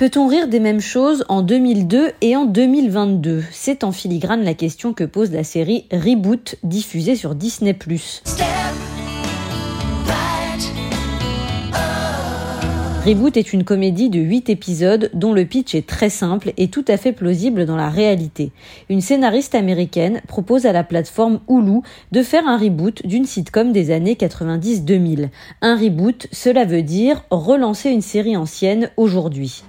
Peut-on rire des mêmes choses en 2002 et en 2022 C'est en filigrane la question que pose la série Reboot diffusée sur Disney ⁇ Reboot est une comédie de 8 épisodes dont le pitch est très simple et tout à fait plausible dans la réalité. Une scénariste américaine propose à la plateforme Hulu de faire un reboot d'une sitcom des années 90-2000. Un reboot, cela veut dire relancer une série ancienne aujourd'hui.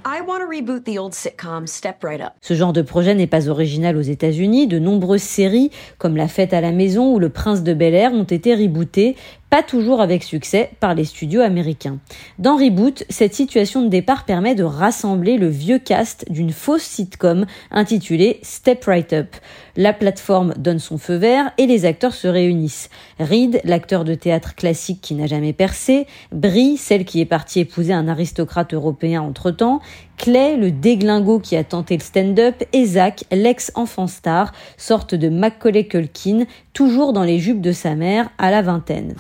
Ce genre de projet n'est pas original aux États-Unis. De nombreuses séries, comme La Fête à la maison ou Le Prince de Bel Air, ont été rebootées pas toujours avec succès par les studios américains. Dans Reboot, cette situation de départ permet de rassembler le vieux cast d'une fausse sitcom intitulée Step Right Up. La plateforme donne son feu vert et les acteurs se réunissent. Reed, l'acteur de théâtre classique qui n'a jamais percé, Brie, celle qui est partie épouser un aristocrate européen entre-temps, Clay, le déglingo qui a tenté le stand-up, et Zach, l'ex-enfant star, sorte de Macaulay Culkin, toujours dans les jupes de sa mère à la vingtaine.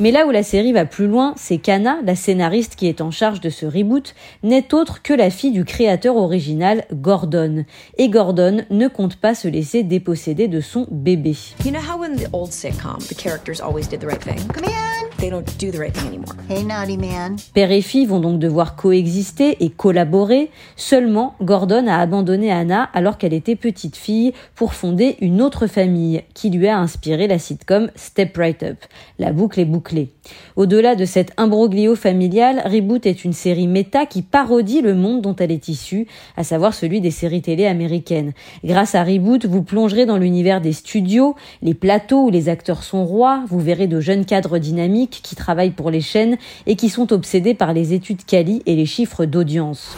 Mais là où la série va plus loin, c'est qu'Anna, la scénariste qui est en charge de ce reboot, n'est autre que la fille du créateur original, Gordon. Et Gordon ne compte pas se laisser déposséder de son bébé. You know how in the old sitcom, the characters always did the right thing? Come in. They don't do the right thing anymore. Hey, naughty man. Père et fille vont donc devoir coexister et collaborer. Seulement, Gordon a abandonné Anna alors qu'elle était petite fille pour fonder une autre famille qui lui a inspiré la sitcom Step Right Up. La boucle est bouclée. Au-delà de cet imbroglio familial, Reboot est une série méta qui parodie le monde dont elle est issue, à savoir celui des séries télé américaines. Grâce à Reboot, vous plongerez dans l'univers des studios, les plateaux où les acteurs sont rois, vous verrez de jeunes cadres dynamiques qui travaillent pour les chaînes et qui sont obsédés par les études quali et les chiffres d'audience.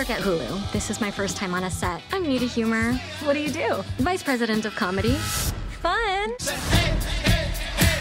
work at Hulu. This is my first time on a set. I'm new to humor. What do you do? Vice president of comedy. Fun.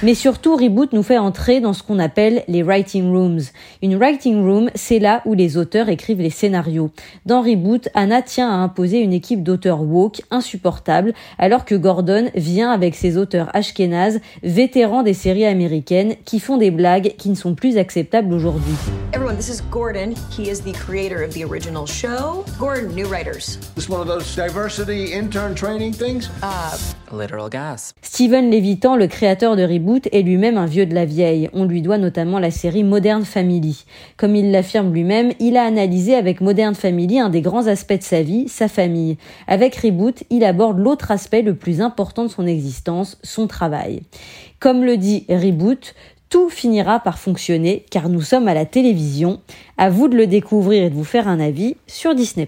Mais surtout, Reboot nous fait entrer dans ce qu'on appelle les writing rooms. Une writing room, c'est là où les auteurs écrivent les scénarios. Dans Reboot, Anna tient à imposer une équipe d'auteurs woke insupportable, alors que Gordon vient avec ses auteurs ashkénazes, vétérans des séries américaines, qui font des blagues qui ne sont plus acceptables aujourd'hui. Everyone, this is Gordon. He is the creator of the original show. Gordon, new writers. This one of those diversity intern training things? Uh, Steven Levitan, le créateur de Reboot, est lui-même un vieux de la vieille. On lui doit notamment la série Modern Family. Comme il l'affirme lui-même, il a analysé avec Modern Family un des grands aspects de sa vie, sa famille. Avec Reboot, il aborde l'autre aspect le plus important de son existence, son travail. Comme le dit Reboot, tout finira par fonctionner car nous sommes à la télévision. À vous de le découvrir et de vous faire un avis sur Disney+.